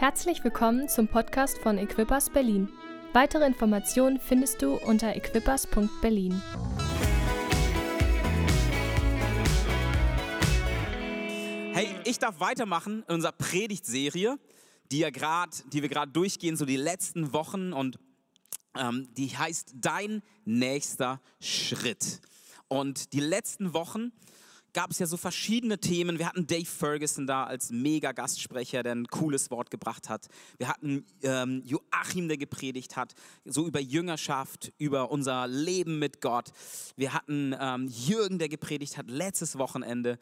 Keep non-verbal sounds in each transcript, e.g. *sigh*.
Herzlich willkommen zum Podcast von Equippers Berlin. Weitere Informationen findest du unter equippers.berlin. Hey, ich darf weitermachen in unserer Predigtserie, die, ja grad, die wir gerade durchgehen, so die letzten Wochen und ähm, die heißt Dein nächster Schritt. Und die letzten Wochen gab es ja so verschiedene Themen. Wir hatten Dave Ferguson da als Mega-Gastsprecher, der ein cooles Wort gebracht hat. Wir hatten ähm, Joachim, der gepredigt hat, so über Jüngerschaft, über unser Leben mit Gott. Wir hatten ähm, Jürgen, der gepredigt hat letztes Wochenende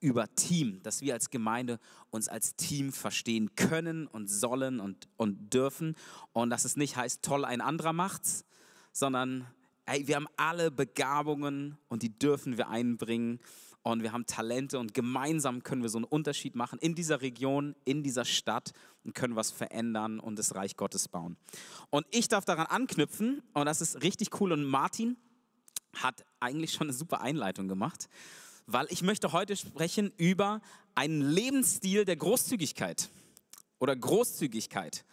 über Team, dass wir als Gemeinde uns als Team verstehen können und sollen und, und dürfen. Und dass es nicht heißt, toll, ein anderer macht's, sondern ey, wir haben alle Begabungen und die dürfen wir einbringen und wir haben Talente und gemeinsam können wir so einen Unterschied machen in dieser Region, in dieser Stadt und können was verändern und das Reich Gottes bauen. Und ich darf daran anknüpfen und das ist richtig cool und Martin hat eigentlich schon eine super Einleitung gemacht, weil ich möchte heute sprechen über einen Lebensstil der Großzügigkeit oder Großzügigkeit.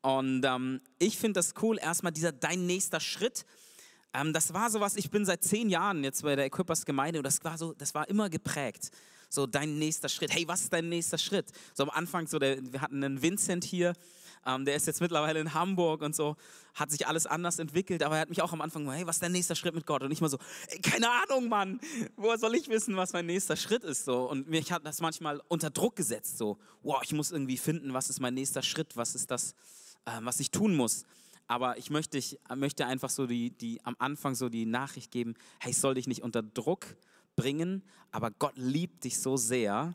Und ähm, ich finde das cool, erstmal dieser dein nächster Schritt ähm, das war so was, ich bin seit zehn Jahren jetzt bei der Equippers Gemeinde und das war so, das war immer geprägt. So dein nächster Schritt. Hey, was ist dein nächster Schritt? So am Anfang, so der, wir hatten einen Vincent hier, ähm, der ist jetzt mittlerweile in Hamburg und so, hat sich alles anders entwickelt, aber er hat mich auch am Anfang gesagt, hey, was ist dein nächster Schritt mit Gott? Und ich mal so, ey, keine Ahnung, Mann, woher soll ich wissen, was mein nächster Schritt ist? So. Und mich hat das manchmal unter Druck gesetzt, so, wow, ich muss irgendwie finden, was ist mein nächster Schritt, was ist das, äh, was ich tun muss. Aber ich möchte, ich möchte einfach so die, die, am Anfang so die Nachricht geben, hey, ich soll dich nicht unter Druck bringen, aber Gott liebt dich so sehr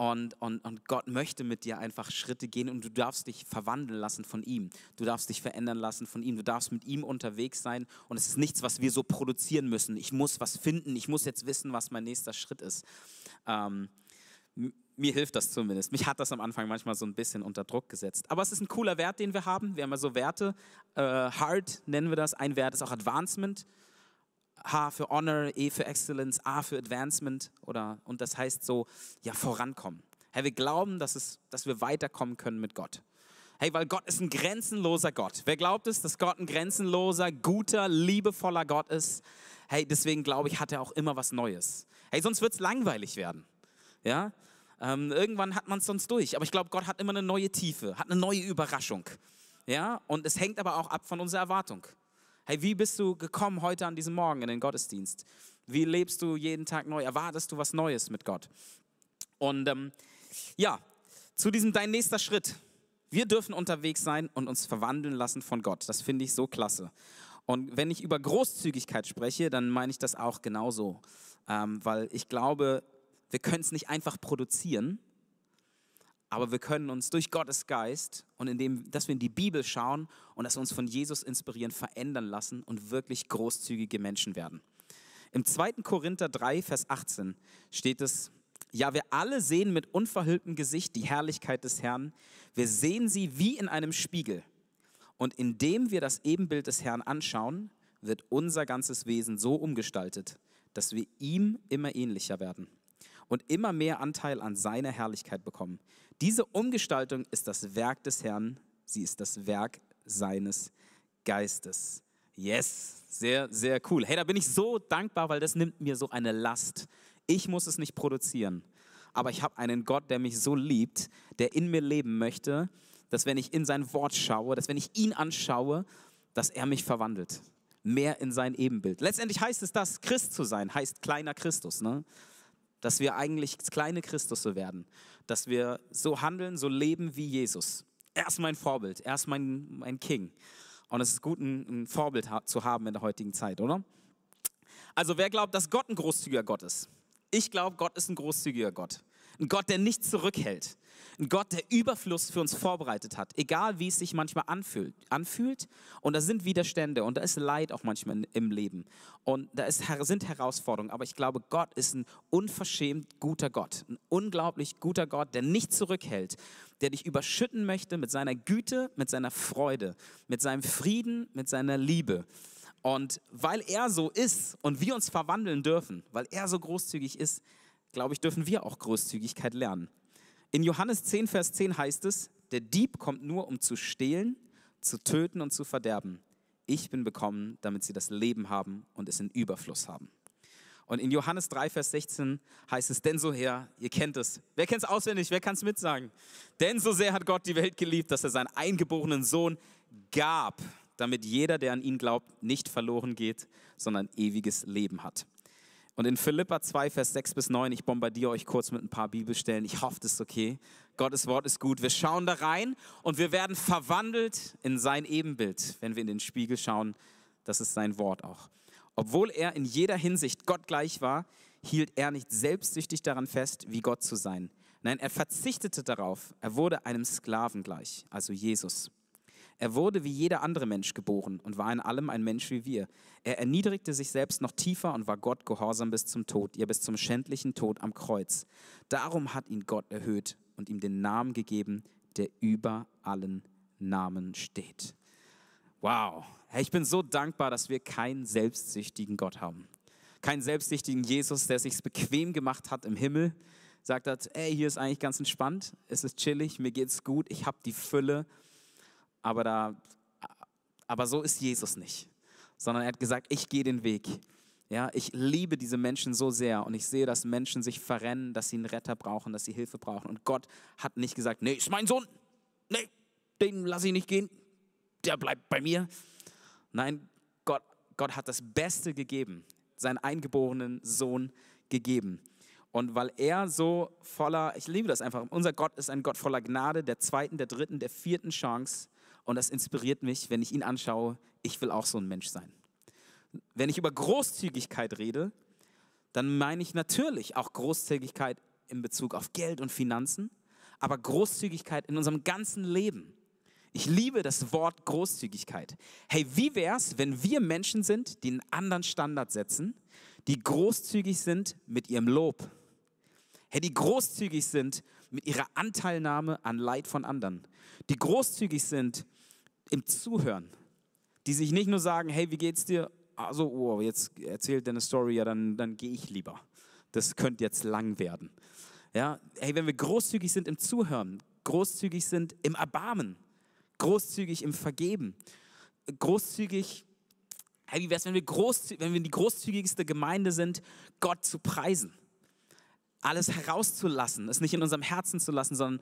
und, und, und Gott möchte mit dir einfach Schritte gehen und du darfst dich verwandeln lassen von ihm. Du darfst dich verändern lassen von ihm. Du darfst mit ihm unterwegs sein und es ist nichts, was wir so produzieren müssen. Ich muss was finden, ich muss jetzt wissen, was mein nächster Schritt ist. Ähm, mir hilft das zumindest. Mich hat das am Anfang manchmal so ein bisschen unter Druck gesetzt. Aber es ist ein cooler Wert, den wir haben. Wir haben ja so Werte. Äh, Hard nennen wir das. Ein Wert ist auch Advancement. H für Honor, E für Excellence, A für Advancement. Oder, und das heißt so, ja, vorankommen. Hey, wir glauben, dass, es, dass wir weiterkommen können mit Gott. Hey, weil Gott ist ein grenzenloser Gott. Wer glaubt es, dass Gott ein grenzenloser, guter, liebevoller Gott ist? Hey, deswegen glaube ich, hat er auch immer was Neues. Hey, sonst wird es langweilig werden. Ja, ähm, irgendwann hat man es sonst durch. Aber ich glaube, Gott hat immer eine neue Tiefe, hat eine neue Überraschung. Ja, und es hängt aber auch ab von unserer Erwartung. Hey, wie bist du gekommen heute an diesem Morgen in den Gottesdienst? Wie lebst du jeden Tag neu? Erwartest du was Neues mit Gott? Und ähm, ja, zu diesem dein nächster Schritt. Wir dürfen unterwegs sein und uns verwandeln lassen von Gott. Das finde ich so klasse. Und wenn ich über Großzügigkeit spreche, dann meine ich das auch genauso. Ähm, weil ich glaube, wir können es nicht einfach produzieren, aber wir können uns durch Gottes Geist und indem, dass wir in die Bibel schauen und dass wir uns von Jesus inspirieren, verändern lassen und wirklich großzügige Menschen werden. Im 2. Korinther 3, Vers 18 steht es, ja, wir alle sehen mit unverhülltem Gesicht die Herrlichkeit des Herrn. Wir sehen sie wie in einem Spiegel. Und indem wir das Ebenbild des Herrn anschauen, wird unser ganzes Wesen so umgestaltet, dass wir ihm immer ähnlicher werden und immer mehr Anteil an seiner Herrlichkeit bekommen. Diese Umgestaltung ist das Werk des Herrn, sie ist das Werk seines Geistes. Yes, sehr, sehr cool. Hey, da bin ich so dankbar, weil das nimmt mir so eine Last. Ich muss es nicht produzieren, aber ich habe einen Gott, der mich so liebt, der in mir leben möchte, dass wenn ich in sein Wort schaue, dass wenn ich ihn anschaue, dass er mich verwandelt. Mehr in sein Ebenbild. Letztendlich heißt es das, Christ zu sein, heißt kleiner Christus. Ne? Dass wir eigentlich kleine Christus so werden, dass wir so handeln, so leben wie Jesus. Er ist mein Vorbild, er ist mein, mein King. Und es ist gut, ein, ein Vorbild zu haben in der heutigen Zeit, oder? Also wer glaubt, dass Gott ein großzügiger Gott ist? Ich glaube, Gott ist ein großzügiger Gott. Ein Gott, der nichts zurückhält. Ein Gott, der Überfluss für uns vorbereitet hat, egal wie es sich manchmal anfühlt. anfühlt. Und da sind Widerstände und da ist Leid auch manchmal im Leben. Und da ist, sind Herausforderungen. Aber ich glaube, Gott ist ein unverschämt guter Gott. Ein unglaublich guter Gott, der nicht zurückhält, der dich überschütten möchte mit seiner Güte, mit seiner Freude, mit seinem Frieden, mit seiner Liebe. Und weil er so ist und wir uns verwandeln dürfen, weil er so großzügig ist, glaube ich, dürfen wir auch Großzügigkeit lernen. In Johannes 10, Vers 10 heißt es, der Dieb kommt nur, um zu stehlen, zu töten und zu verderben. Ich bin bekommen, damit sie das Leben haben und es in Überfluss haben. Und in Johannes 3, Vers 16 heißt es, denn so her, ihr kennt es. Wer kennt es auswendig? Wer kann es mitsagen? Denn so sehr hat Gott die Welt geliebt, dass er seinen eingeborenen Sohn gab, damit jeder, der an ihn glaubt, nicht verloren geht, sondern ewiges Leben hat. Und in Philippa 2, Vers 6 bis 9, ich bombardiere euch kurz mit ein paar Bibelstellen. Ich hoffe, das ist okay. Gottes Wort ist gut. Wir schauen da rein und wir werden verwandelt in sein Ebenbild, wenn wir in den Spiegel schauen. Das ist sein Wort auch. Obwohl er in jeder Hinsicht Gott gleich war, hielt er nicht selbstsüchtig daran fest, wie Gott zu sein. Nein, er verzichtete darauf. Er wurde einem Sklaven gleich, also Jesus. Er wurde wie jeder andere Mensch geboren und war in allem ein Mensch wie wir. Er erniedrigte sich selbst noch tiefer und war Gott gehorsam bis zum Tod, ja bis zum schändlichen Tod am Kreuz. Darum hat ihn Gott erhöht und ihm den Namen gegeben, der über allen Namen steht. Wow, ich bin so dankbar, dass wir keinen selbstsüchtigen Gott haben. Keinen selbstsüchtigen Jesus, der sich bequem gemacht hat im Himmel, sagt hat, ey, hier ist eigentlich ganz entspannt, es ist chillig, mir geht's gut, ich habe die Fülle aber, da, aber so ist Jesus nicht, sondern er hat gesagt, ich gehe den Weg. Ja, ich liebe diese Menschen so sehr und ich sehe, dass Menschen sich verrennen, dass sie einen Retter brauchen, dass sie Hilfe brauchen. Und Gott hat nicht gesagt, nee, ist mein Sohn, nee, den lasse ich nicht gehen, der bleibt bei mir. Nein, Gott, Gott hat das Beste gegeben, seinen eingeborenen Sohn gegeben. Und weil er so voller, ich liebe das einfach, unser Gott ist ein Gott voller Gnade, der zweiten, der dritten, der vierten Chance. Und das inspiriert mich, wenn ich ihn anschaue, ich will auch so ein Mensch sein. Wenn ich über Großzügigkeit rede, dann meine ich natürlich auch Großzügigkeit in Bezug auf Geld und Finanzen, aber Großzügigkeit in unserem ganzen Leben. Ich liebe das Wort Großzügigkeit. Hey, wie wäre es, wenn wir Menschen sind, die einen anderen Standard setzen, die großzügig sind mit ihrem Lob, hey, die großzügig sind mit ihrer Anteilnahme an Leid von anderen, die großzügig sind im Zuhören, die sich nicht nur sagen, hey, wie geht's dir? Also, oh, jetzt erzählt deine Story, ja, dann, dann gehe ich lieber. Das könnte jetzt lang werden. Ja, hey, wenn wir großzügig sind im Zuhören, großzügig sind im Erbarmen, großzügig im Vergeben, großzügig, hey, wie wäre es, wenn wenn wir die großzügigste Gemeinde sind, Gott zu preisen? Alles herauszulassen, es nicht in unserem Herzen zu lassen, sondern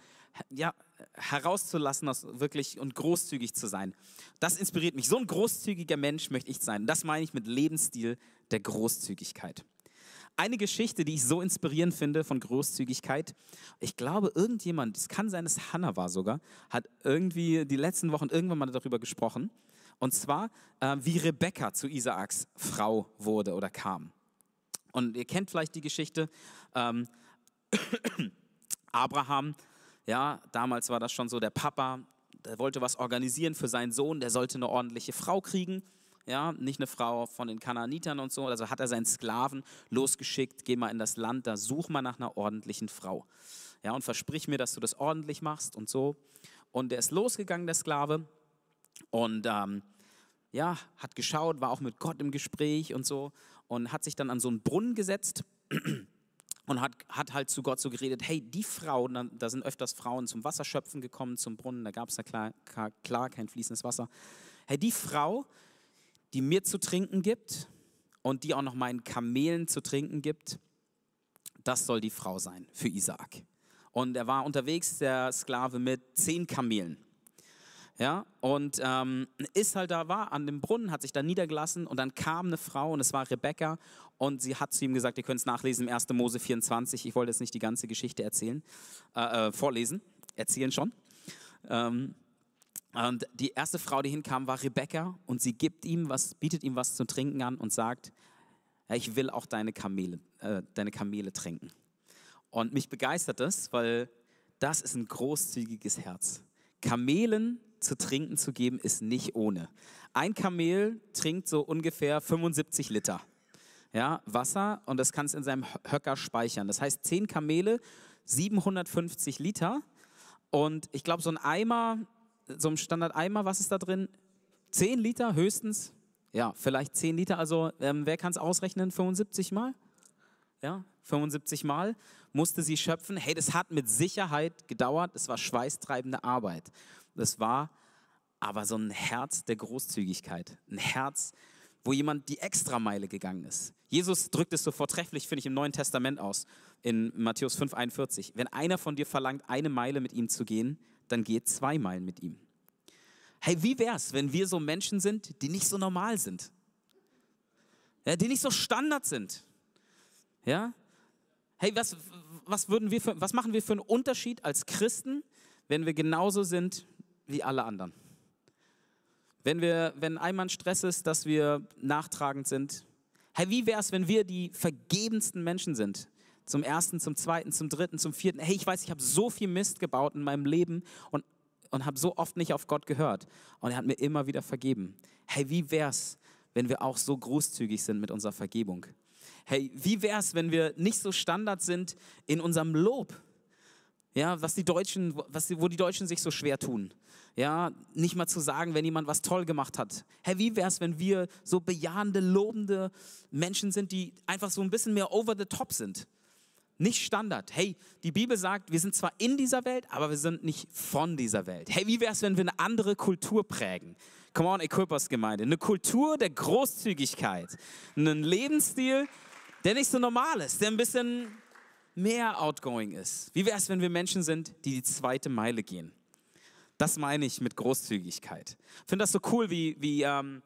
ja, herauszulassen wirklich und großzügig zu sein. Das inspiriert mich. So ein großzügiger Mensch möchte ich sein. Das meine ich mit Lebensstil der Großzügigkeit. Eine Geschichte, die ich so inspirierend finde von Großzügigkeit, ich glaube, irgendjemand, es kann sein, dass Hannah war sogar, hat irgendwie die letzten Wochen irgendwann mal darüber gesprochen. Und zwar, äh, wie Rebekka zu Isaaks Frau wurde oder kam. Und ihr kennt vielleicht die Geschichte. Ähm, Abraham, ja, damals war das schon so, der Papa, der wollte was organisieren für seinen Sohn, der sollte eine ordentliche Frau kriegen. Ja, nicht eine Frau von den Kanaanitern und so. Also hat er seinen Sklaven losgeschickt, geh mal in das Land, da such mal nach einer ordentlichen Frau. Ja, und versprich mir, dass du das ordentlich machst und so. Und der ist losgegangen, der Sklave, und ähm, ja, hat geschaut, war auch mit Gott im Gespräch und so und hat sich dann an so einen Brunnen gesetzt und hat, hat halt zu Gott so geredet, hey, die Frau, da sind öfters Frauen zum Wasserschöpfen gekommen, zum Brunnen, da gab es ja klar, klar kein fließendes Wasser. Hey, die Frau, die mir zu trinken gibt und die auch noch meinen Kamelen zu trinken gibt, das soll die Frau sein für Isaak. Und er war unterwegs, der Sklave, mit zehn Kamelen. Ja, und ähm, ist halt da, war an dem Brunnen, hat sich da niedergelassen und dann kam eine Frau und es war Rebecca und sie hat zu ihm gesagt, ihr könnt es nachlesen im 1. Mose 24, ich wollte jetzt nicht die ganze Geschichte erzählen, äh, äh, vorlesen, erzählen schon. Ähm, und die erste Frau, die hinkam, war Rebecca und sie gibt ihm was, bietet ihm was zu trinken an und sagt, ich will auch deine Kamele, äh, deine Kamele trinken. Und mich begeistert das, weil das ist ein großzügiges Herz. Kamelen zu trinken zu geben, ist nicht ohne. Ein Kamel trinkt so ungefähr 75 Liter ja, Wasser und das kannst in seinem Höcker speichern. Das heißt, 10 Kamele, 750 Liter und ich glaube, so ein Eimer, so ein Standard-Eimer, was ist da drin? 10 Liter höchstens. Ja, vielleicht 10 Liter. Also, ähm, wer kann es ausrechnen? 75 mal? Ja, 75 Mal, musste sie schöpfen. Hey, das hat mit Sicherheit gedauert. Es war schweißtreibende Arbeit. Das war aber so ein Herz der Großzügigkeit. Ein Herz, wo jemand die Extrameile gegangen ist. Jesus drückt es so vortrefflich, finde ich, im Neuen Testament aus, in Matthäus 5,41. Wenn einer von dir verlangt, eine Meile mit ihm zu gehen, dann geht zwei Meilen mit ihm. Hey, wie wär's, wenn wir so Menschen sind, die nicht so normal sind? Ja, die nicht so Standard sind. Ja? Hey, was, was, würden wir für, was machen wir für einen Unterschied als Christen, wenn wir genauso sind wie alle anderen? Wenn, wir, wenn einmal Stress ist, dass wir nachtragend sind. Hey, wie wäre es, wenn wir die vergebensten Menschen sind? Zum ersten, zum zweiten, zum dritten, zum vierten. Hey, ich weiß, ich habe so viel Mist gebaut in meinem Leben und, und habe so oft nicht auf Gott gehört. Und er hat mir immer wieder vergeben. Hey, wie wäre es, wenn wir auch so großzügig sind mit unserer Vergebung? Hey, wie wäre es, wenn wir nicht so Standard sind in unserem Lob? Ja, was die Deutschen, was, wo die Deutschen sich so schwer tun. Ja, nicht mal zu sagen, wenn jemand was toll gemacht hat. Hey, wie wäre es, wenn wir so bejahende, lobende Menschen sind, die einfach so ein bisschen mehr over the top sind? Nicht Standard. Hey, die Bibel sagt, wir sind zwar in dieser Welt, aber wir sind nicht von dieser Welt. Hey, wie wäre es, wenn wir eine andere Kultur prägen? Come on, Equippers Gemeinde. Eine Kultur der Großzügigkeit. Einen Lebensstil, der nicht so normal ist, der ein bisschen mehr outgoing ist. Wie wäre es, wenn wir Menschen sind, die die zweite Meile gehen? Das meine ich mit Großzügigkeit. Ich finde das so cool, wie, wie ähm,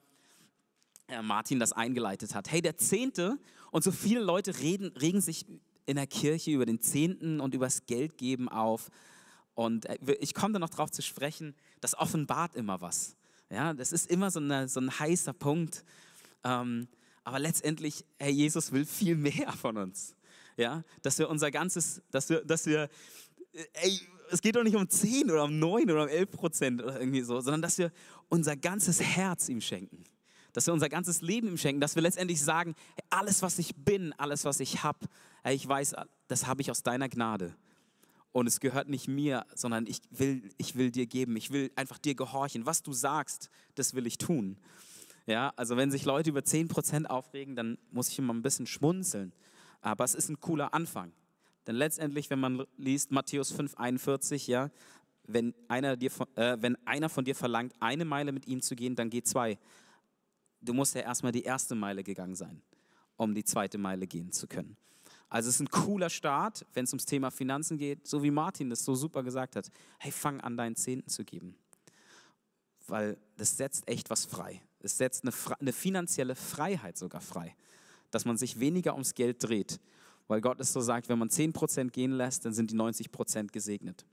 Martin das eingeleitet hat. Hey, der Zehnte und so viele Leute reden, regen sich in der Kirche über den Zehnten und über das Geldgeben auf. Und äh, ich komme da noch drauf zu sprechen, das offenbart immer was. Ja, das ist immer so, eine, so ein heißer Punkt. Ähm, aber letztendlich, Herr Jesus will viel *laughs* mehr von uns. Ja, dass wir unser ganzes, dass wir, dass wir, äh, ey, es geht doch nicht um 10 oder um 9 oder um 11 Prozent oder irgendwie so, sondern dass wir unser ganzes Herz ihm schenken. Dass wir unser ganzes Leben ihm schenken, dass wir letztendlich sagen, alles, was ich bin, alles, was ich habe, ich weiß, das habe ich aus deiner Gnade. Und es gehört nicht mir, sondern ich will, ich will dir geben. Ich will einfach dir gehorchen. Was du sagst, das will ich tun. Ja, also wenn sich Leute über 10% aufregen, dann muss ich immer ein bisschen schmunzeln. Aber es ist ein cooler Anfang. Denn letztendlich, wenn man liest Matthäus 5, 41, ja, wenn einer, dir, äh, wenn einer von dir verlangt, eine Meile mit ihm zu gehen, dann geh zwei. Du musst ja erstmal die erste Meile gegangen sein, um die zweite Meile gehen zu können. Also es ist ein cooler Start, wenn es ums Thema Finanzen geht, so wie Martin das so super gesagt hat. Hey, fang an, deinen Zehnten zu geben. Weil das setzt echt was frei. Es setzt eine, eine finanzielle Freiheit sogar frei. Dass man sich weniger ums Geld dreht weil Gott es so sagt, wenn man 10% gehen lässt, dann sind die 90% gesegnet.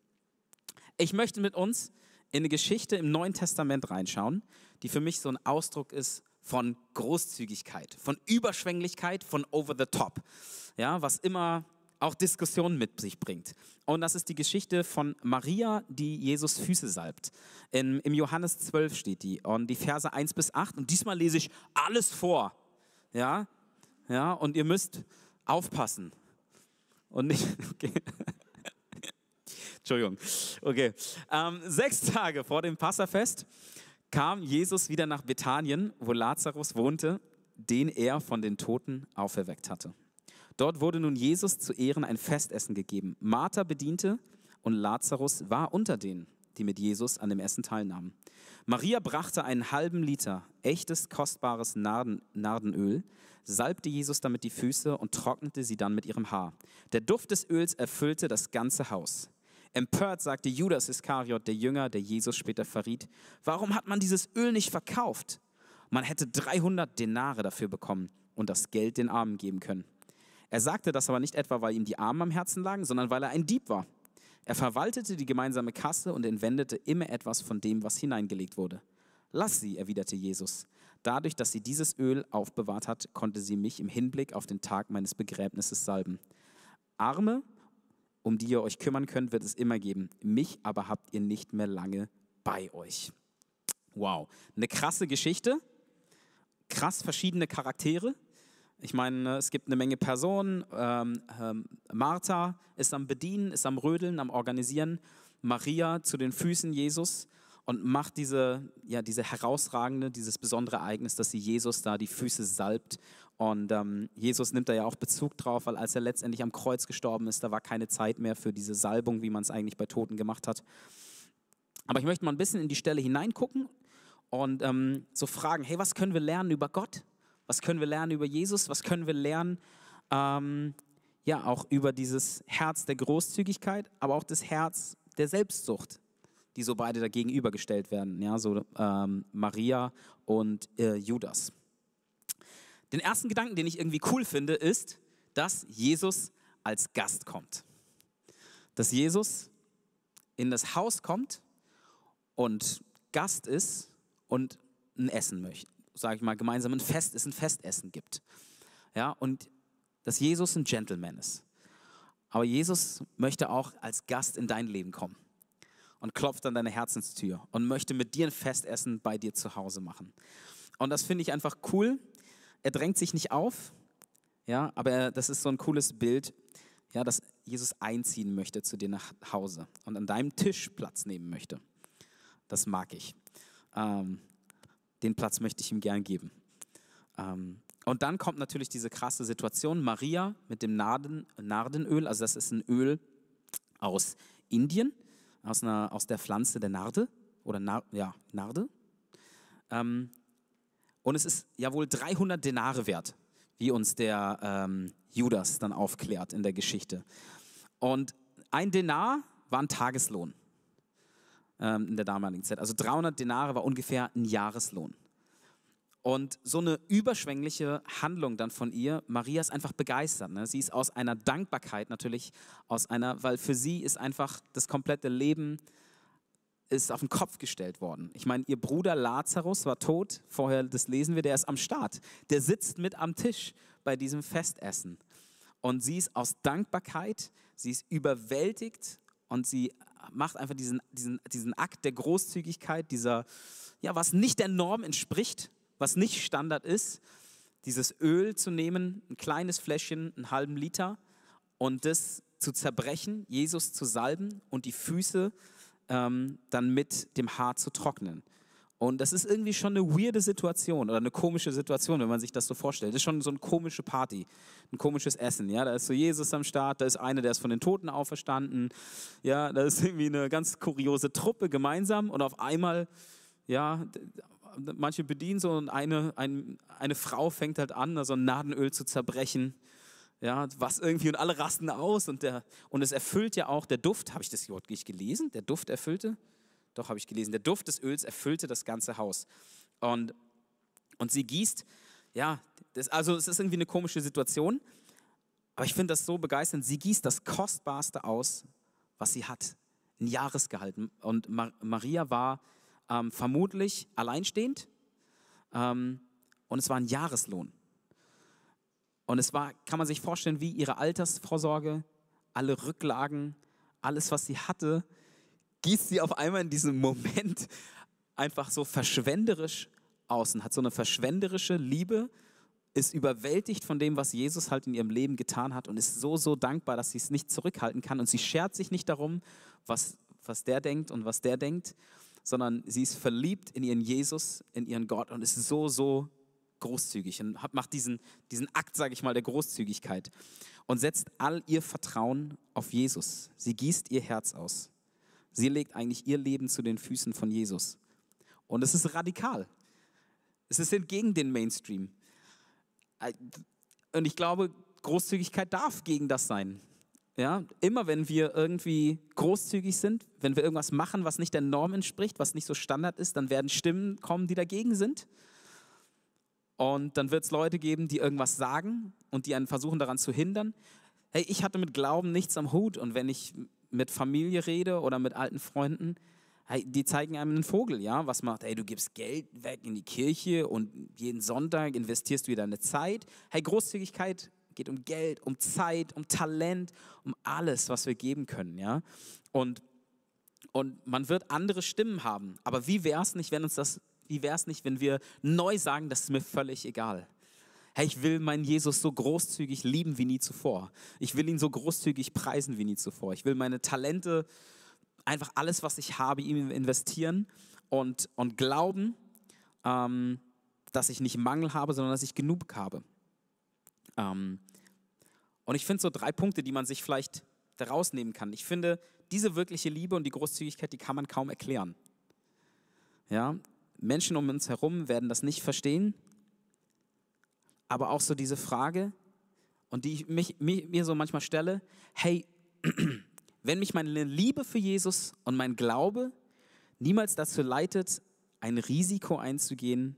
Ich möchte mit uns in eine Geschichte im Neuen Testament reinschauen, die für mich so ein Ausdruck ist von Großzügigkeit, von Überschwänglichkeit, von over the top. Ja, was immer auch Diskussionen mit sich bringt. Und das ist die Geschichte von Maria, die Jesus Füße salbt. In, Im Johannes 12 steht die und die Verse 1 bis 8. Und diesmal lese ich alles vor. Ja, ja, und ihr müsst aufpassen. Und nicht, *laughs* okay. Entschuldigung. Okay. Ähm, sechs Tage vor dem Passafest kam Jesus wieder nach Bethanien, wo Lazarus wohnte, den er von den Toten auferweckt hatte. Dort wurde nun Jesus zu Ehren ein Festessen gegeben. Martha bediente und Lazarus war unter denen, die mit Jesus an dem Essen teilnahmen. Maria brachte einen halben Liter echtes, kostbares Narden, Nardenöl, salbte Jesus damit die Füße und trocknete sie dann mit ihrem Haar. Der Duft des Öls erfüllte das ganze Haus. Empört sagte Judas Iskariot, der Jünger, der Jesus später verriet, warum hat man dieses Öl nicht verkauft? Man hätte 300 Denare dafür bekommen und das Geld den Armen geben können. Er sagte das aber nicht etwa, weil ihm die Armen am Herzen lagen, sondern weil er ein Dieb war. Er verwaltete die gemeinsame Kasse und entwendete immer etwas von dem, was hineingelegt wurde. Lass sie, erwiderte Jesus. Dadurch, dass sie dieses Öl aufbewahrt hat, konnte sie mich im Hinblick auf den Tag meines Begräbnisses salben. Arme, um die ihr euch kümmern könnt, wird es immer geben. Mich aber habt ihr nicht mehr lange bei euch. Wow, eine krasse Geschichte, krass verschiedene Charaktere. Ich meine, es gibt eine Menge Personen. Ähm, ähm, Martha ist am Bedienen, ist am Rödeln, am Organisieren. Maria zu den Füßen Jesus und macht diese, ja, diese herausragende, dieses besondere Ereignis, dass sie Jesus da die Füße salbt Und ähm, Jesus nimmt da ja auch Bezug drauf, weil als er letztendlich am Kreuz gestorben ist, da war keine Zeit mehr für diese Salbung, wie man es eigentlich bei Toten gemacht hat. Aber ich möchte mal ein bisschen in die Stelle hineingucken und ähm, so fragen, hey, was können wir lernen über Gott? Was können wir lernen über Jesus? Was können wir lernen, ähm, ja, auch über dieses Herz der Großzügigkeit, aber auch das Herz der Selbstsucht, die so beide dagegen übergestellt werden, ja, so ähm, Maria und äh, Judas. Den ersten Gedanken, den ich irgendwie cool finde, ist, dass Jesus als Gast kommt. Dass Jesus in das Haus kommt und Gast ist und ein Essen möchte, sage ich mal, gemeinsam ein Fest ist, ein Festessen gibt. Ja, und dass Jesus ein Gentleman ist. Aber Jesus möchte auch als Gast in dein Leben kommen und klopft an deine Herzenstür und möchte mit dir ein Festessen bei dir zu Hause machen. Und das finde ich einfach cool, er drängt sich nicht auf, ja, aber er, das ist so ein cooles Bild, ja, dass Jesus einziehen möchte zu dir nach Hause und an deinem Tisch Platz nehmen möchte. Das mag ich. Ähm, den Platz möchte ich ihm gern geben. Ähm, und dann kommt natürlich diese krasse Situation, Maria mit dem Narden, Nardenöl, also das ist ein Öl aus Indien, aus, einer, aus der Pflanze der Narde oder Nar, ja, Narde. Ähm, und es ist ja wohl 300 Denare wert, wie uns der ähm, Judas dann aufklärt in der Geschichte. Und ein Denar war ein Tageslohn ähm, in der damaligen Zeit. Also 300 Denare war ungefähr ein Jahreslohn. Und so eine überschwängliche Handlung dann von ihr, Maria ist einfach begeistert. Ne? Sie ist aus einer Dankbarkeit natürlich, aus einer, weil für sie ist einfach das komplette Leben ist auf den Kopf gestellt worden. Ich meine, ihr Bruder Lazarus war tot, vorher, das lesen wir, der ist am Start. Der sitzt mit am Tisch bei diesem Festessen. Und sie ist aus Dankbarkeit, sie ist überwältigt und sie macht einfach diesen, diesen, diesen Akt der Großzügigkeit, dieser, ja, was nicht der Norm entspricht, was nicht Standard ist, dieses Öl zu nehmen, ein kleines Fläschchen, einen halben Liter und das zu zerbrechen, Jesus zu salben und die Füße ähm, dann mit dem Haar zu trocknen. Und das ist irgendwie schon eine weirde Situation oder eine komische Situation, wenn man sich das so vorstellt. Das ist schon so eine komische Party, ein komisches Essen. Ja, da ist so Jesus am Start, da ist einer, der ist von den Toten auferstanden. Ja, da ist irgendwie eine ganz kuriose Truppe gemeinsam und auf einmal, ja, manche bedienen so und eine, ein, eine Frau fängt halt an, so ein Nadenöl zu zerbrechen ja, was irgendwie und alle rasten aus und, der, und es erfüllt ja auch der Duft, habe ich das wirklich gelesen? Der Duft erfüllte? Doch, habe ich gelesen. Der Duft des Öls erfüllte das ganze Haus. Und, und sie gießt, ja, das, also es ist irgendwie eine komische Situation, aber ich finde das so begeisternd. Sie gießt das Kostbarste aus, was sie hat. Ein Jahresgehalt. Und Maria war ähm, vermutlich alleinstehend ähm, und es war ein Jahreslohn. Und es war, kann man sich vorstellen, wie ihre Altersvorsorge, alle Rücklagen, alles, was sie hatte, gießt sie auf einmal in diesem Moment einfach so verschwenderisch aus und hat so eine verschwenderische Liebe, ist überwältigt von dem, was Jesus halt in ihrem Leben getan hat und ist so, so dankbar, dass sie es nicht zurückhalten kann. Und sie schert sich nicht darum, was, was der denkt und was der denkt, sondern sie ist verliebt in ihren Jesus, in ihren Gott und ist so, so großzügig und macht diesen, diesen Akt, sage ich mal, der Großzügigkeit und setzt all ihr Vertrauen auf Jesus. Sie gießt ihr Herz aus. Sie legt eigentlich ihr Leben zu den Füßen von Jesus. Und es ist radikal. Es ist entgegen den Mainstream. Und ich glaube, Großzügigkeit darf gegen das sein. Ja, immer wenn wir irgendwie großzügig sind, wenn wir irgendwas machen, was nicht der Norm entspricht, was nicht so Standard ist, dann werden Stimmen kommen, die dagegen sind. Und dann wird es Leute geben, die irgendwas sagen und die einen versuchen daran zu hindern. Hey, ich hatte mit Glauben nichts am Hut und wenn ich mit Familie rede oder mit alten Freunden, die zeigen einem einen Vogel, ja, was macht, hey, du gibst Geld weg in die Kirche und jeden Sonntag investierst du wieder deine Zeit. Hey, Großzügigkeit geht um Geld, um Zeit, um Talent, um alles, was wir geben können, ja. Und, und man wird andere Stimmen haben. Aber wie wäre es nicht, wenn uns das wie wäre es nicht, wenn wir neu sagen, das ist mir völlig egal. Hey, ich will meinen Jesus so großzügig lieben wie nie zuvor. Ich will ihn so großzügig preisen wie nie zuvor. Ich will meine Talente, einfach alles, was ich habe, ihm investieren und, und glauben, ähm, dass ich nicht Mangel habe, sondern dass ich genug habe. Ähm, und ich finde so drei Punkte, die man sich vielleicht daraus nehmen kann. Ich finde, diese wirkliche Liebe und die Großzügigkeit, die kann man kaum erklären. Ja, Menschen um uns herum werden das nicht verstehen, aber auch so diese Frage, und die ich mich, mir so manchmal stelle, hey, *clears throat* wenn mich meine Liebe für Jesus und mein Glaube niemals dazu leitet, ein Risiko einzugehen,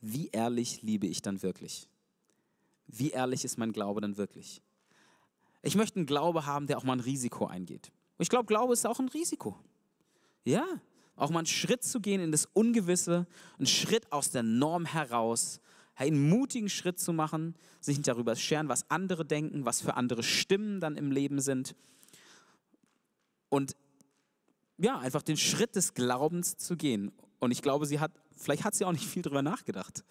wie ehrlich liebe ich dann wirklich? Wie ehrlich ist mein Glaube dann wirklich? Ich möchte einen Glaube haben, der auch mal ein Risiko eingeht. Ich glaube, Glaube ist auch ein Risiko. Ja, auch mal einen Schritt zu gehen in das Ungewisse, einen Schritt aus der Norm heraus, einen mutigen Schritt zu machen, sich nicht darüber scheren, was andere denken, was für andere Stimmen dann im Leben sind. Und ja, einfach den Schritt des Glaubens zu gehen. Und ich glaube, sie hat, vielleicht hat sie auch nicht viel darüber nachgedacht.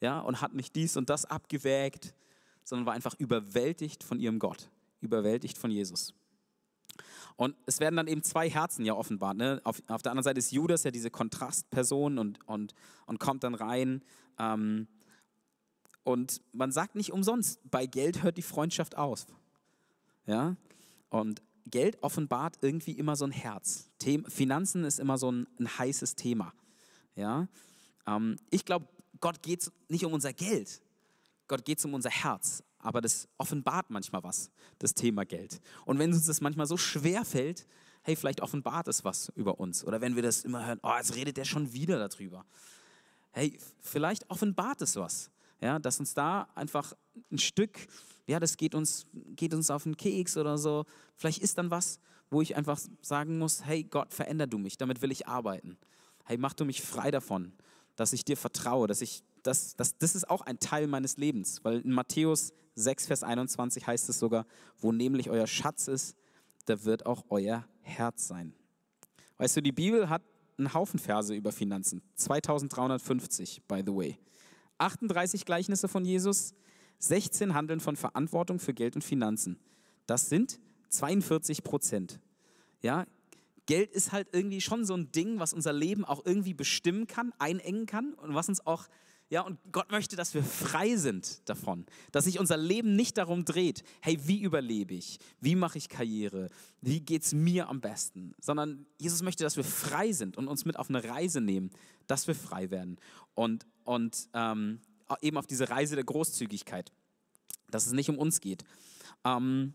Ja, und hat nicht dies und das abgewägt, sondern war einfach überwältigt von ihrem Gott, überwältigt von Jesus. Und es werden dann eben zwei Herzen ja offenbart. Ne? Auf, auf der anderen Seite ist Judas ja diese Kontrastperson und, und, und kommt dann rein. Ähm, und man sagt nicht umsonst, bei Geld hört die Freundschaft aus. Ja? Und Geld offenbart irgendwie immer so ein Herz. Thema, Finanzen ist immer so ein, ein heißes Thema. Ja? Ähm, ich glaube, Gott geht nicht um unser Geld. Gott geht es um unser Herz. Aber das offenbart manchmal was, das Thema Geld. Und wenn uns das manchmal so schwer fällt, hey, vielleicht offenbart es was über uns. Oder wenn wir das immer hören, oh, jetzt redet der schon wieder darüber. Hey, vielleicht offenbart es was. Ja, dass uns da einfach ein Stück, ja, das geht uns, geht uns auf den Keks oder so. Vielleicht ist dann was, wo ich einfach sagen muss, hey Gott, veränder du mich, damit will ich arbeiten. Hey, mach du mich frei davon, dass ich dir vertraue, dass ich, das, das, das ist auch ein Teil meines Lebens, weil in Matthäus 6, Vers 21 heißt es sogar, wo nämlich euer Schatz ist, da wird auch euer Herz sein. Weißt du, die Bibel hat einen Haufen Verse über Finanzen, 2350, by the way. 38 Gleichnisse von Jesus, 16 Handeln von Verantwortung für Geld und Finanzen. Das sind 42 Prozent. Ja, Geld ist halt irgendwie schon so ein Ding, was unser Leben auch irgendwie bestimmen kann, einengen kann und was uns auch, ja, und Gott möchte, dass wir frei sind davon, dass sich unser Leben nicht darum dreht, hey, wie überlebe ich, wie mache ich Karriere, wie geht es mir am besten, sondern Jesus möchte, dass wir frei sind und uns mit auf eine Reise nehmen, dass wir frei werden und, und ähm, eben auf diese Reise der Großzügigkeit, dass es nicht um uns geht. Ähm,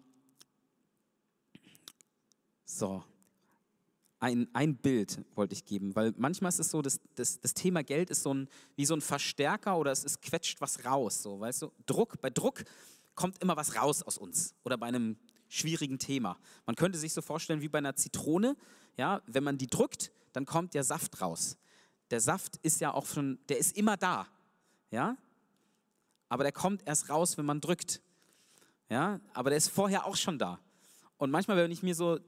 so, ein, ein Bild wollte ich geben, weil manchmal ist es so, dass, das, das Thema Geld ist so ein, wie so ein Verstärker oder es, es quetscht was raus. So, weißt du? Druck, bei Druck kommt immer was raus aus uns oder bei einem schwierigen Thema. Man könnte sich so vorstellen wie bei einer Zitrone, ja, wenn man die drückt, dann kommt der Saft raus. Der Saft ist ja auch schon, der ist immer da, ja, aber der kommt erst raus, wenn man drückt, ja, aber der ist vorher auch schon da. Und manchmal, wenn ich mir so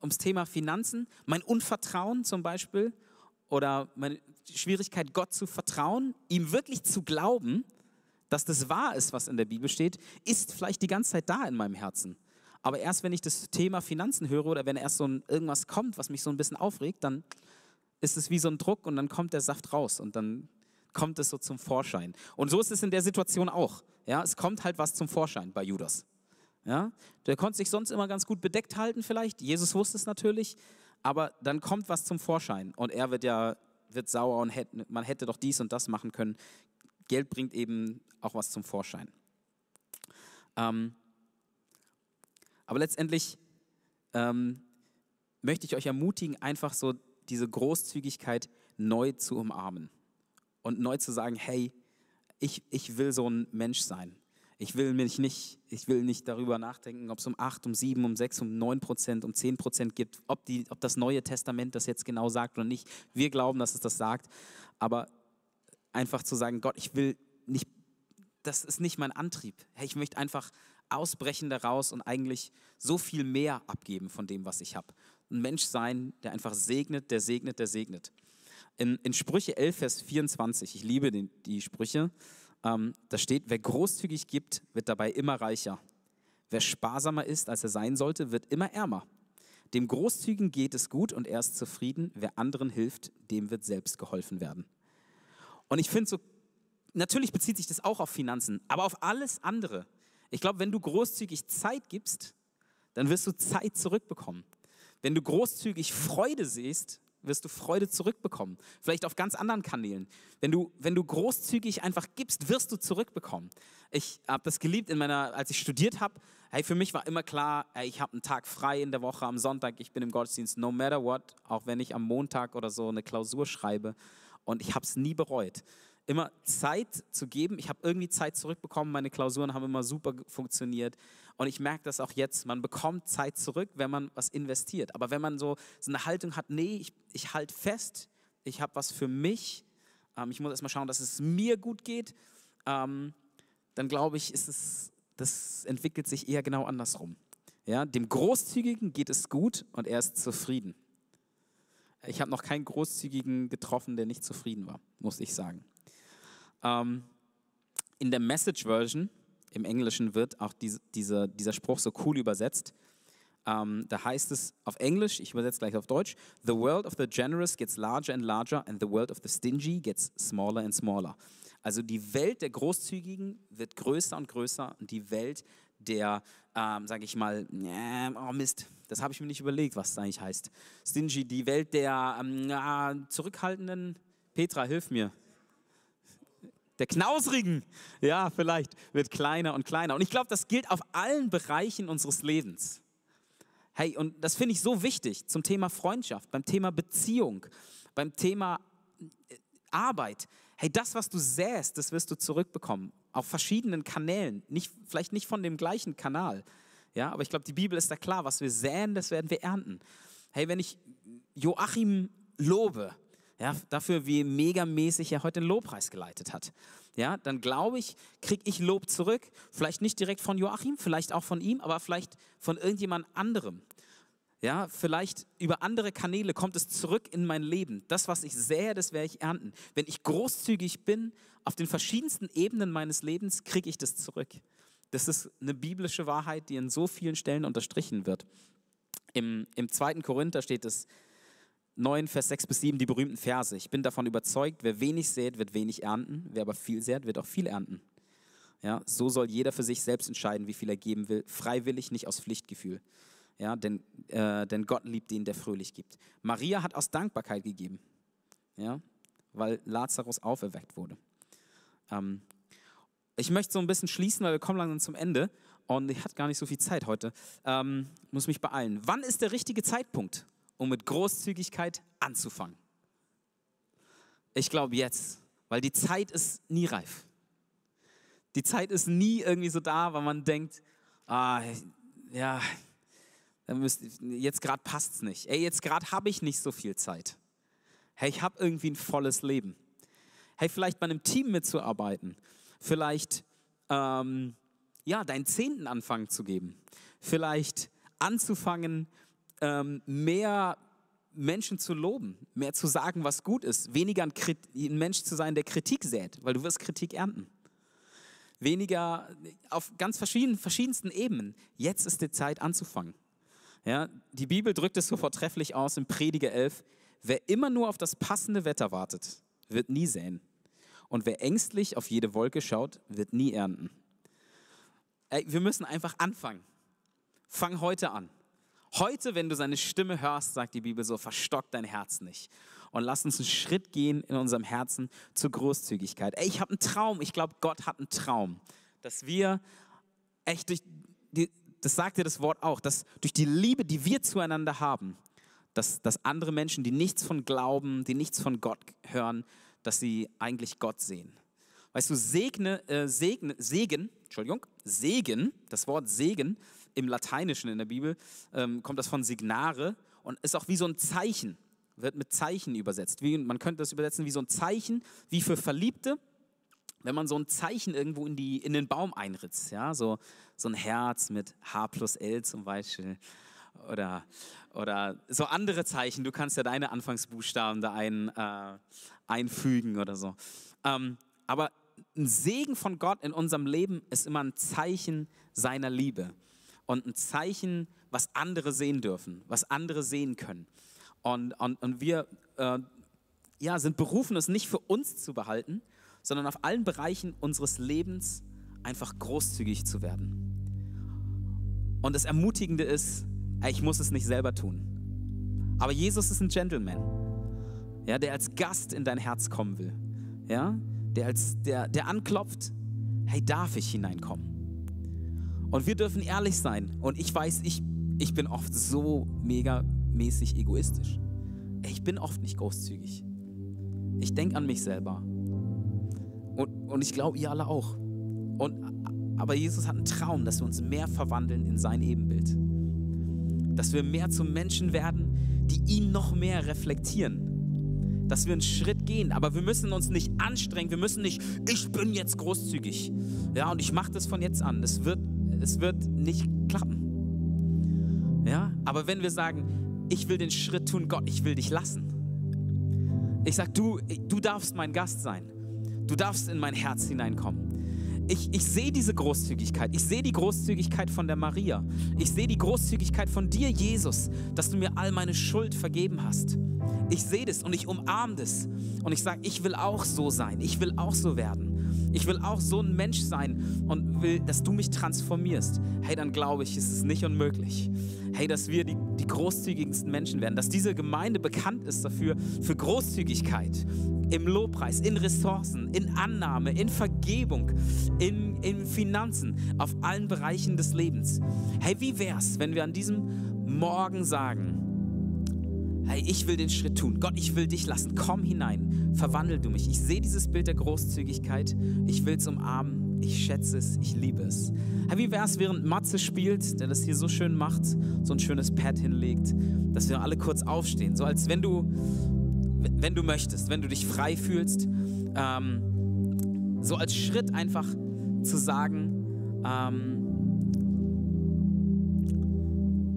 ums Thema Finanzen, mein Unvertrauen zum Beispiel oder meine Schwierigkeit, Gott zu vertrauen, ihm wirklich zu glauben, dass das wahr ist, was in der Bibel steht, ist vielleicht die ganze Zeit da in meinem Herzen. Aber erst wenn ich das Thema Finanzen höre oder wenn erst so ein, irgendwas kommt, was mich so ein bisschen aufregt, dann ist es wie so ein Druck und dann kommt der Saft raus und dann kommt es so zum Vorschein. Und so ist es in der Situation auch. Ja, es kommt halt was zum Vorschein bei Judas. Ja? Der konnte sich sonst immer ganz gut bedeckt halten vielleicht. Jesus wusste es natürlich. Aber dann kommt was zum Vorschein und er wird ja wird sauer und hätte, man hätte doch dies und das machen können. Geld bringt eben auch was zum Vorschein. Ähm, aber letztendlich ähm, möchte ich euch ermutigen, einfach so diese Großzügigkeit neu zu umarmen und neu zu sagen, hey, ich, ich will so ein Mensch sein. Ich will mich nicht, ich will nicht darüber nachdenken, ob es um 8, um 7, um 6, um 9 Prozent, um 10 Prozent gibt, ob, die, ob das Neue Testament das jetzt genau sagt oder nicht. Wir glauben, dass es das sagt. Aber einfach zu sagen, Gott, ich will nicht, das ist nicht mein Antrieb. Ich möchte einfach ausbrechen daraus und eigentlich so viel mehr abgeben von dem, was ich habe. Ein Mensch sein, der einfach segnet, der segnet, der segnet. In, in Sprüche 11, Vers 24, ich liebe die, die Sprüche, ähm, da steht, wer großzügig gibt, wird dabei immer reicher. Wer sparsamer ist, als er sein sollte, wird immer ärmer. Dem Großzügigen geht es gut und er ist zufrieden. Wer anderen hilft, dem wird selbst geholfen werden. Und ich finde so, natürlich bezieht sich das auch auf Finanzen, aber auf alles andere. Ich glaube, wenn du großzügig Zeit gibst, dann wirst du Zeit zurückbekommen. Wenn du großzügig Freude siehst, wirst du Freude zurückbekommen. Vielleicht auf ganz anderen Kanälen. Wenn du, wenn du großzügig einfach gibst, wirst du zurückbekommen. Ich habe das geliebt in meiner, als ich studiert habe. Hey, für mich war immer klar, hey, ich habe einen Tag frei in der Woche am Sonntag, ich bin im Gottesdienst, no matter what, auch wenn ich am Montag oder so eine Klausur schreibe. Und ich habe es nie bereut immer Zeit zu geben. Ich habe irgendwie Zeit zurückbekommen. Meine Klausuren haben immer super funktioniert. Und ich merke das auch jetzt. Man bekommt Zeit zurück, wenn man was investiert. Aber wenn man so, so eine Haltung hat, nee, ich, ich halte fest, ich habe was für mich. Ähm, ich muss erstmal schauen, dass es mir gut geht. Ähm, dann glaube ich, ist es, das entwickelt sich eher genau andersrum. Ja, dem Großzügigen geht es gut und er ist zufrieden. Ich habe noch keinen Großzügigen getroffen, der nicht zufrieden war, muss ich sagen. Ähm, in der Message Version im Englischen wird auch diese, diese, dieser Spruch so cool übersetzt. Ähm, da heißt es auf Englisch, ich übersetze gleich auf Deutsch: The world of the generous gets larger and larger, and the world of the stingy gets smaller and smaller. Also die Welt der Großzügigen wird größer und größer und die Welt der, ähm, sage ich mal, äh, oh Mist, das habe ich mir nicht überlegt, was das eigentlich heißt. Stingy, die Welt der ähm, äh, zurückhaltenden, Petra, hilf mir. Der Knausrigen, ja, vielleicht, wird kleiner und kleiner. Und ich glaube, das gilt auf allen Bereichen unseres Lebens. Hey, und das finde ich so wichtig zum Thema Freundschaft, beim Thema Beziehung, beim Thema äh, Arbeit. Hey, das, was du säst, das wirst du zurückbekommen. Auf verschiedenen Kanälen. Nicht, vielleicht nicht von dem gleichen Kanal. Ja, aber ich glaube, die Bibel ist da klar. Was wir säen, das werden wir ernten. Hey, wenn ich Joachim lobe, ja, dafür, wie megamäßig er heute den Lobpreis geleitet hat. Ja, dann glaube ich, kriege ich Lob zurück. Vielleicht nicht direkt von Joachim, vielleicht auch von ihm, aber vielleicht von irgendjemand anderem. Ja, vielleicht über andere Kanäle kommt es zurück in mein Leben. Das, was ich sähe, das werde ich ernten. Wenn ich großzügig bin, auf den verschiedensten Ebenen meines Lebens, kriege ich das zurück. Das ist eine biblische Wahrheit, die in so vielen Stellen unterstrichen wird. Im, im 2. Korinther steht es, 9, Vers 6 bis 7, die berühmten Verse. Ich bin davon überzeugt, wer wenig sät, wird wenig ernten. Wer aber viel sät, wird auch viel ernten. Ja, so soll jeder für sich selbst entscheiden, wie viel er geben will. Freiwillig, nicht aus Pflichtgefühl. Ja, denn, äh, denn Gott liebt den, der fröhlich gibt. Maria hat aus Dankbarkeit gegeben, ja, weil Lazarus auferweckt wurde. Ähm, ich möchte so ein bisschen schließen, weil wir kommen langsam zum Ende und ich hatte gar nicht so viel Zeit heute. Ähm, muss mich beeilen. Wann ist der richtige Zeitpunkt, um mit Großzügigkeit anzufangen? Ich glaube jetzt, weil die Zeit ist nie reif. Die Zeit ist nie irgendwie so da, weil man denkt, ah, ja, jetzt gerade passt es nicht. Ey, jetzt gerade habe ich nicht so viel Zeit. Hey, ich habe irgendwie ein volles Leben. Hey, vielleicht bei einem Team mitzuarbeiten. Vielleicht, ähm, ja, deinen Zehnten anfangen zu geben. Vielleicht anzufangen, ähm, mehr Menschen zu loben, mehr zu sagen, was gut ist, weniger ein, ein Mensch zu sein, der Kritik sät, weil du wirst Kritik ernten. Weniger auf ganz verschiedenen, verschiedensten Ebenen. Jetzt ist die Zeit anzufangen. Ja, die Bibel drückt es so vortrefflich aus im Prediger 11. Wer immer nur auf das passende Wetter wartet, wird nie säen. Und wer ängstlich auf jede Wolke schaut, wird nie ernten. Ey, wir müssen einfach anfangen. Fang heute an. Heute, wenn du seine Stimme hörst, sagt die Bibel so, verstock dein Herz nicht. Und lass uns einen Schritt gehen in unserem Herzen zur Großzügigkeit. Ey, ich habe einen Traum. Ich glaube, Gott hat einen Traum, dass wir echt durch die, das sagt dir das Wort auch, dass durch die Liebe, die wir zueinander haben, dass, dass andere Menschen, die nichts von Glauben, die nichts von Gott hören, dass sie eigentlich Gott sehen. Weißt du, segne, äh, segne, Segen, Entschuldigung, Segen, das Wort Segen im Lateinischen in der Bibel, ähm, kommt das von Signare und ist auch wie so ein Zeichen, wird mit Zeichen übersetzt. Wie, man könnte das übersetzen wie so ein Zeichen, wie für Verliebte, wenn man so ein Zeichen irgendwo in, die, in den Baum einritzt, ja, so, so ein Herz mit H plus L zum Beispiel oder, oder so andere Zeichen. Du kannst ja deine Anfangsbuchstaben da ein, äh, einfügen oder so. Ähm, aber ein Segen von Gott in unserem Leben ist immer ein Zeichen seiner Liebe und ein Zeichen, was andere sehen dürfen, was andere sehen können. Und, und, und wir äh, ja, sind berufen, es nicht für uns zu behalten, sondern auf allen Bereichen unseres Lebens einfach großzügig zu werden. Und das Ermutigende ist, ich muss es nicht selber tun. Aber Jesus ist ein Gentleman, ja, der als Gast in dein Herz kommen will. Ja, der, als, der, der anklopft, hey, darf ich hineinkommen? Und wir dürfen ehrlich sein. Und ich weiß, ich, ich bin oft so mega mäßig egoistisch. Ich bin oft nicht großzügig. Ich denke an mich selber. Und, und ich glaube, ihr alle auch. Und, aber Jesus hat einen Traum, dass wir uns mehr verwandeln in sein Ebenbild. Dass wir mehr zu Menschen werden, die ihn noch mehr reflektieren dass wir einen Schritt gehen, aber wir müssen uns nicht anstrengen, wir müssen nicht, ich bin jetzt großzügig. Ja, und ich mache das von jetzt an. Es wird, es wird nicht klappen. Ja, aber wenn wir sagen, ich will den Schritt tun, Gott, ich will dich lassen. Ich sag, du, du darfst mein Gast sein. Du darfst in mein Herz hineinkommen. Ich, ich sehe diese Großzügigkeit. Ich sehe die Großzügigkeit von der Maria. Ich sehe die Großzügigkeit von dir, Jesus, dass du mir all meine Schuld vergeben hast. Ich sehe das und ich umarme das. Und ich sage, ich will auch so sein. Ich will auch so werden. Ich will auch so ein Mensch sein und will, dass du mich transformierst. Hey, dann glaube ich, ist es nicht unmöglich. Hey, dass wir die, die großzügigsten Menschen werden. Dass diese Gemeinde bekannt ist dafür, für Großzügigkeit. Im Lobpreis, in Ressourcen, in Annahme, in Vergebung, in, in Finanzen, auf allen Bereichen des Lebens. Hey, wie wär's, wenn wir an diesem Morgen sagen, hey, ich will den Schritt tun. Gott, ich will dich lassen. Komm hinein. Verwandel du mich. Ich sehe dieses Bild der Großzügigkeit. Ich will es umarmen. Ich schätze es. Ich liebe es. Hey, wie wäre es, während Matze spielt, der das hier so schön macht, so ein schönes Pad hinlegt, dass wir alle kurz aufstehen. So als wenn du, wenn du möchtest, wenn du dich frei fühlst. Ähm, so als Schritt einfach zu sagen, ähm,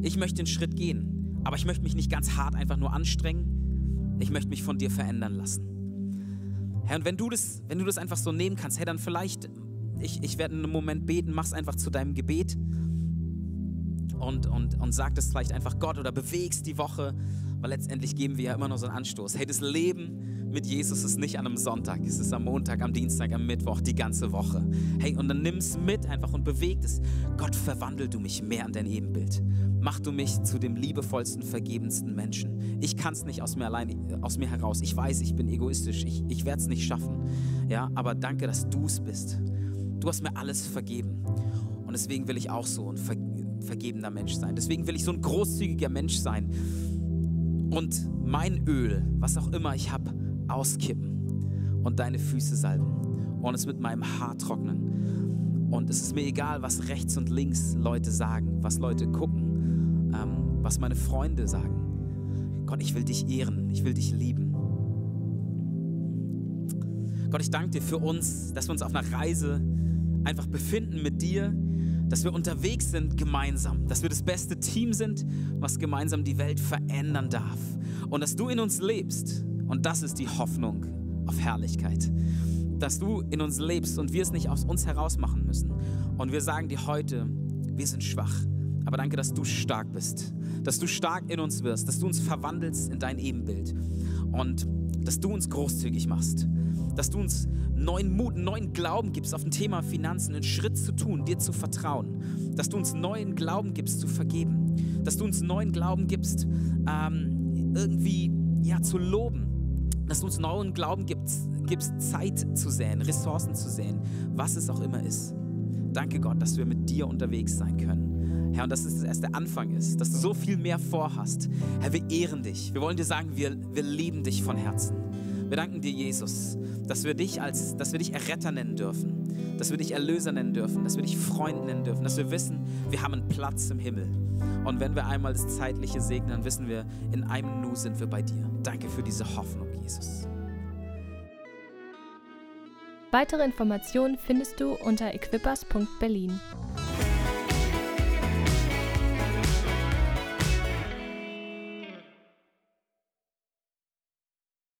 ich möchte den Schritt gehen. Aber ich möchte mich nicht ganz hart einfach nur anstrengen. Ich möchte mich von dir verändern lassen. Herr, und wenn du das, wenn du das einfach so nehmen kannst, hey, dann vielleicht, ich, ich werde einen Moment beten, mach es einfach zu deinem Gebet und, und, und sag das vielleicht einfach Gott oder bewegst die Woche, weil letztendlich geben wir ja immer nur so einen Anstoß. Hey, das Leben mit Jesus ist nicht an einem Sonntag, es ist am Montag, am Dienstag, am Mittwoch, die ganze Woche. Hey, und dann nimm es mit einfach und beweg es. Gott, verwandel du mich mehr an dein Ebenbild mach du mich zu dem liebevollsten, vergebensten Menschen. Ich kann es nicht aus mir allein, aus mir heraus. Ich weiß, ich bin egoistisch. Ich, ich werde es nicht schaffen. Ja, aber danke, dass du es bist. Du hast mir alles vergeben. Und deswegen will ich auch so ein ver vergebender Mensch sein. Deswegen will ich so ein großzügiger Mensch sein. Und mein Öl, was auch immer ich habe, auskippen und deine Füße salben und es mit meinem Haar trocknen. Und es ist mir egal, was rechts und links Leute sagen, was Leute gucken was meine Freunde sagen. Gott, ich will dich ehren, ich will dich lieben. Gott, ich danke dir für uns, dass wir uns auf einer Reise einfach befinden mit dir, dass wir unterwegs sind gemeinsam, dass wir das beste Team sind, was gemeinsam die Welt verändern darf und dass du in uns lebst. Und das ist die Hoffnung auf Herrlichkeit. Dass du in uns lebst und wir es nicht aus uns heraus machen müssen. Und wir sagen dir heute, wir sind schwach. Aber danke, dass du stark bist, dass du stark in uns wirst, dass du uns verwandelst in dein Ebenbild und dass du uns großzügig machst, dass du uns neuen Mut, neuen Glauben gibst auf dem Thema Finanzen, einen Schritt zu tun, dir zu vertrauen, dass du uns neuen Glauben gibst zu vergeben, dass du uns neuen Glauben gibst, ähm, irgendwie ja, zu loben, dass du uns neuen Glauben gibst, gibst, Zeit zu säen, Ressourcen zu säen, was es auch immer ist. Danke Gott, dass wir mit dir unterwegs sein können. Herr, und dass es erst der Anfang ist, dass du so viel mehr vorhast. Herr, wir ehren dich. Wir wollen dir sagen, wir, wir lieben dich von Herzen. Wir danken dir, Jesus, dass wir dich als, dass wir dich Erretter nennen dürfen, dass wir dich Erlöser nennen dürfen, dass wir dich Freund nennen dürfen, dass wir wissen, wir haben einen Platz im Himmel. Und wenn wir einmal das Zeitliche segnen, dann wissen wir, in einem Nu sind wir bei dir. Danke für diese Hoffnung, Jesus. Weitere Informationen findest du unter equippers.berlin.